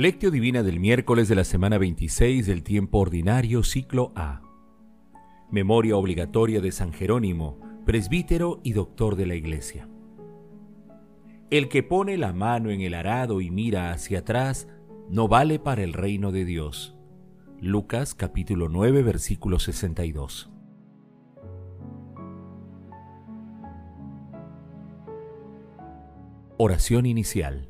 Lectio Divina del miércoles de la semana 26 del tiempo ordinario, ciclo A. Memoria obligatoria de San Jerónimo, presbítero y doctor de la Iglesia. El que pone la mano en el arado y mira hacia atrás, no vale para el reino de Dios. Lucas capítulo 9 versículo 62. Oración inicial.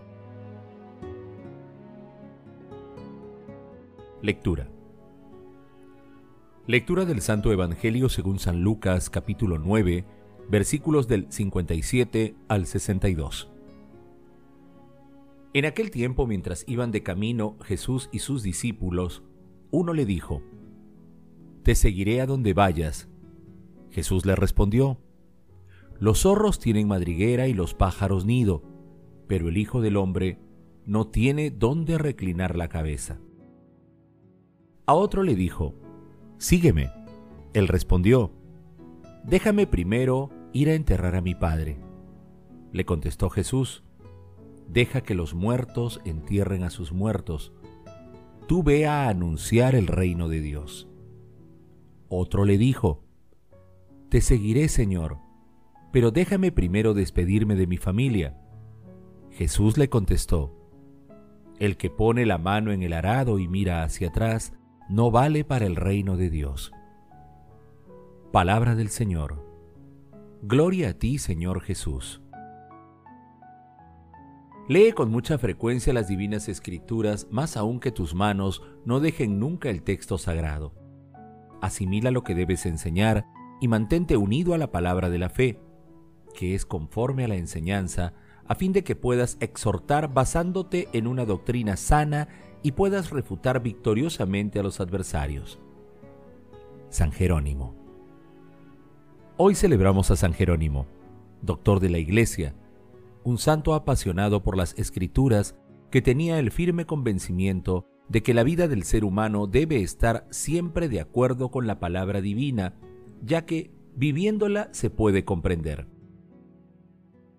Lectura. Lectura del Santo Evangelio según San Lucas capítulo 9, versículos del 57 al 62. En aquel tiempo, mientras iban de camino Jesús y sus discípulos, uno le dijo, Te seguiré a donde vayas. Jesús le respondió, Los zorros tienen madriguera y los pájaros nido, pero el Hijo del Hombre no tiene dónde reclinar la cabeza. A otro le dijo, Sígueme. Él respondió, Déjame primero ir a enterrar a mi padre. Le contestó Jesús, Deja que los muertos entierren a sus muertos. Tú ve a anunciar el reino de Dios. Otro le dijo, Te seguiré, Señor, pero déjame primero despedirme de mi familia. Jesús le contestó, El que pone la mano en el arado y mira hacia atrás, no vale para el reino de Dios. Palabra del Señor. Gloria a ti, Señor Jesús. Lee con mucha frecuencia las divinas escrituras, más aún que tus manos no dejen nunca el texto sagrado. Asimila lo que debes enseñar y mantente unido a la palabra de la fe, que es conforme a la enseñanza, a fin de que puedas exhortar basándote en una doctrina sana y puedas refutar victoriosamente a los adversarios. San Jerónimo. Hoy celebramos a San Jerónimo, doctor de la Iglesia, un santo apasionado por las escrituras que tenía el firme convencimiento de que la vida del ser humano debe estar siempre de acuerdo con la palabra divina, ya que viviéndola se puede comprender.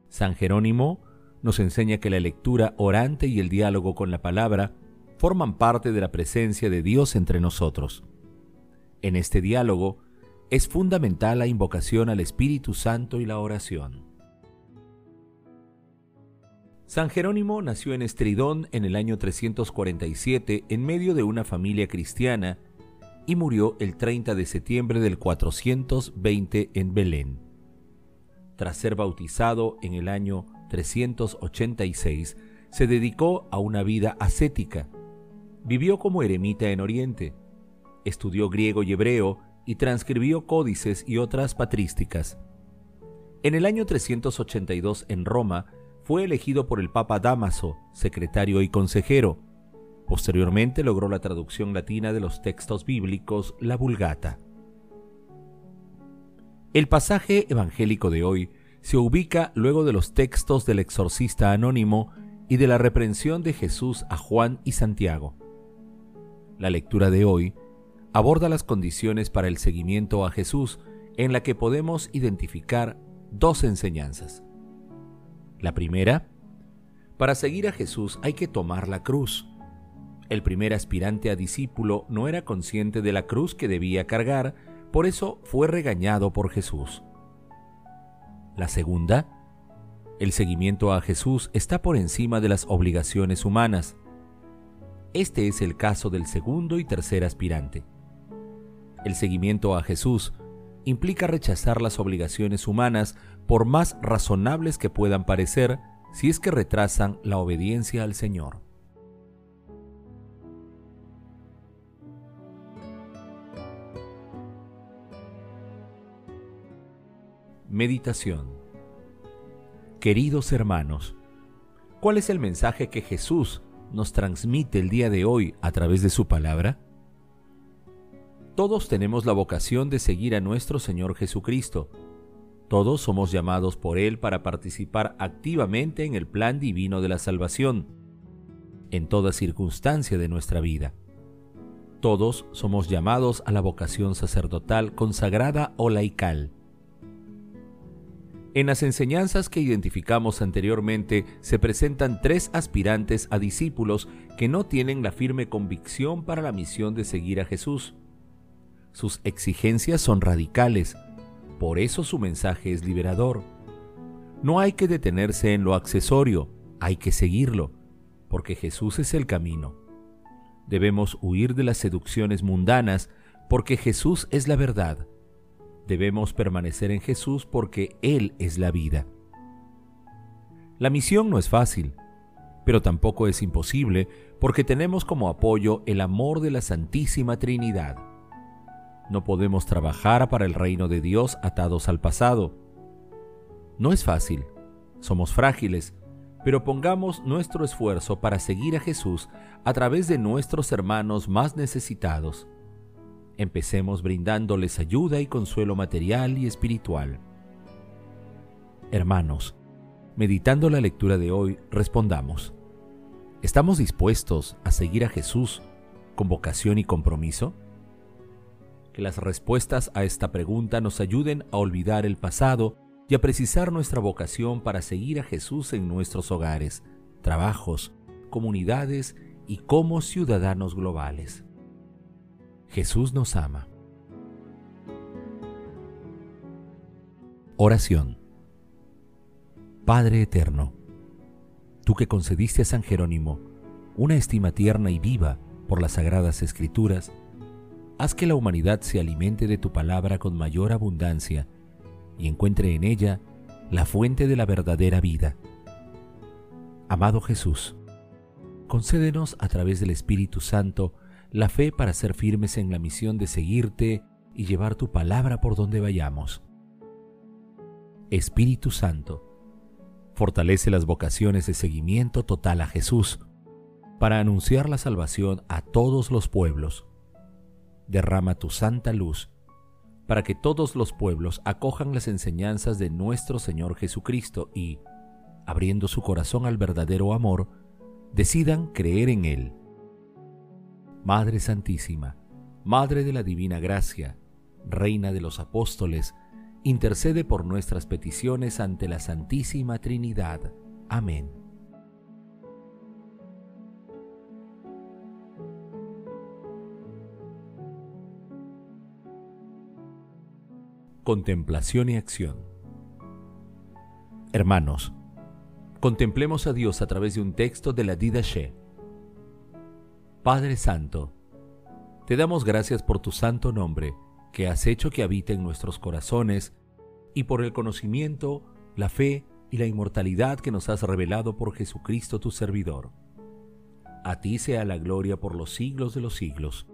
San Jerónimo nos enseña que la lectura orante y el diálogo con la palabra forman parte de la presencia de Dios entre nosotros. En este diálogo es fundamental la invocación al Espíritu Santo y la oración. San Jerónimo nació en Estridón en el año 347 en medio de una familia cristiana y murió el 30 de septiembre del 420 en Belén. Tras ser bautizado en el año 386, se dedicó a una vida ascética Vivió como eremita en Oriente, estudió griego y hebreo y transcribió códices y otras patrísticas. En el año 382 en Roma fue elegido por el Papa Damaso, secretario y consejero. Posteriormente logró la traducción latina de los textos bíblicos, la Vulgata. El pasaje evangélico de hoy se ubica luego de los textos del exorcista anónimo y de la reprensión de Jesús a Juan y Santiago. La lectura de hoy aborda las condiciones para el seguimiento a Jesús en la que podemos identificar dos enseñanzas. La primera, para seguir a Jesús hay que tomar la cruz. El primer aspirante a discípulo no era consciente de la cruz que debía cargar, por eso fue regañado por Jesús. La segunda, el seguimiento a Jesús está por encima de las obligaciones humanas. Este es el caso del segundo y tercer aspirante. El seguimiento a Jesús implica rechazar las obligaciones humanas por más razonables que puedan parecer si es que retrasan la obediencia al Señor. Meditación Queridos hermanos, ¿Cuál es el mensaje que Jesús nos transmite el día de hoy a través de su palabra? Todos tenemos la vocación de seguir a nuestro Señor Jesucristo. Todos somos llamados por Él para participar activamente en el plan divino de la salvación, en toda circunstancia de nuestra vida. Todos somos llamados a la vocación sacerdotal consagrada o laical. En las enseñanzas que identificamos anteriormente se presentan tres aspirantes a discípulos que no tienen la firme convicción para la misión de seguir a Jesús. Sus exigencias son radicales, por eso su mensaje es liberador. No hay que detenerse en lo accesorio, hay que seguirlo, porque Jesús es el camino. Debemos huir de las seducciones mundanas porque Jesús es la verdad. Debemos permanecer en Jesús porque Él es la vida. La misión no es fácil, pero tampoco es imposible porque tenemos como apoyo el amor de la Santísima Trinidad. No podemos trabajar para el reino de Dios atados al pasado. No es fácil, somos frágiles, pero pongamos nuestro esfuerzo para seguir a Jesús a través de nuestros hermanos más necesitados. Empecemos brindándoles ayuda y consuelo material y espiritual. Hermanos, meditando la lectura de hoy, respondamos. ¿Estamos dispuestos a seguir a Jesús con vocación y compromiso? Que las respuestas a esta pregunta nos ayuden a olvidar el pasado y a precisar nuestra vocación para seguir a Jesús en nuestros hogares, trabajos, comunidades y como ciudadanos globales. Jesús nos ama. Oración. Padre Eterno, tú que concediste a San Jerónimo una estima tierna y viva por las sagradas escrituras, haz que la humanidad se alimente de tu palabra con mayor abundancia y encuentre en ella la fuente de la verdadera vida. Amado Jesús, concédenos a través del Espíritu Santo la fe para ser firmes en la misión de seguirte y llevar tu palabra por donde vayamos. Espíritu Santo, fortalece las vocaciones de seguimiento total a Jesús para anunciar la salvación a todos los pueblos. Derrama tu santa luz para que todos los pueblos acojan las enseñanzas de nuestro Señor Jesucristo y, abriendo su corazón al verdadero amor, decidan creer en Él. Madre Santísima, Madre de la Divina Gracia, Reina de los Apóstoles, intercede por nuestras peticiones ante la Santísima Trinidad. Amén. Contemplación y acción. Hermanos, contemplemos a Dios a través de un texto de la Didache. Padre Santo, te damos gracias por tu santo nombre, que has hecho que habite en nuestros corazones, y por el conocimiento, la fe y la inmortalidad que nos has revelado por Jesucristo tu servidor. A ti sea la gloria por los siglos de los siglos.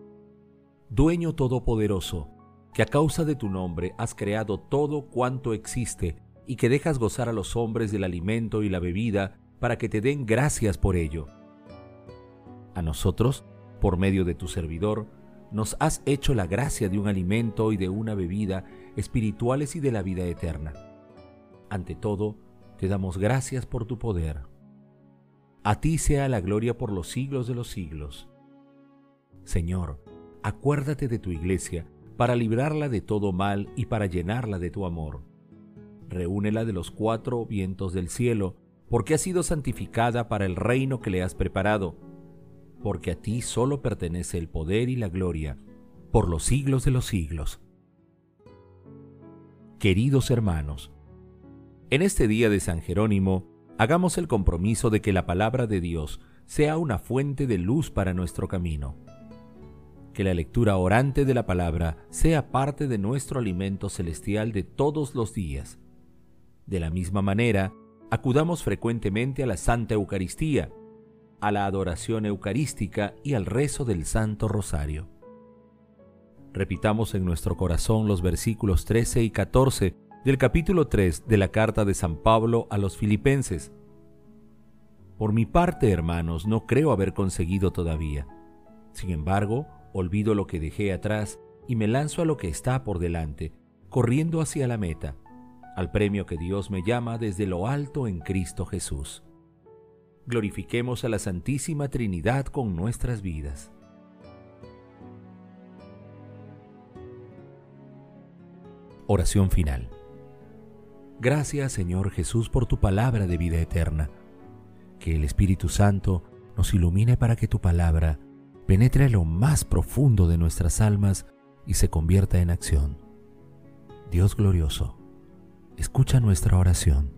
Dueño todopoderoso, que a causa de tu nombre has creado todo cuanto existe y que dejas gozar a los hombres del alimento y la bebida para que te den gracias por ello. A nosotros, por medio de tu servidor, nos has hecho la gracia de un alimento y de una bebida espirituales y de la vida eterna. Ante todo, te damos gracias por tu poder. A ti sea la gloria por los siglos de los siglos. Señor, acuérdate de tu iglesia para librarla de todo mal y para llenarla de tu amor. Reúnela de los cuatro vientos del cielo, porque ha sido santificada para el reino que le has preparado, porque a ti solo pertenece el poder y la gloria, por los siglos de los siglos. Queridos hermanos, en este día de San Jerónimo, hagamos el compromiso de que la palabra de Dios sea una fuente de luz para nuestro camino que la lectura orante de la palabra sea parte de nuestro alimento celestial de todos los días. De la misma manera, acudamos frecuentemente a la Santa Eucaristía, a la adoración eucarística y al rezo del Santo Rosario. Repitamos en nuestro corazón los versículos 13 y 14 del capítulo 3 de la carta de San Pablo a los Filipenses. Por mi parte, hermanos, no creo haber conseguido todavía. Sin embargo, olvido lo que dejé atrás y me lanzo a lo que está por delante, corriendo hacia la meta, al premio que Dios me llama desde lo alto en Cristo Jesús. Glorifiquemos a la Santísima Trinidad con nuestras vidas. Oración final. Gracias Señor Jesús por tu palabra de vida eterna. Que el Espíritu Santo nos ilumine para que tu palabra penetre lo más profundo de nuestras almas y se convierta en acción. Dios glorioso, escucha nuestra oración.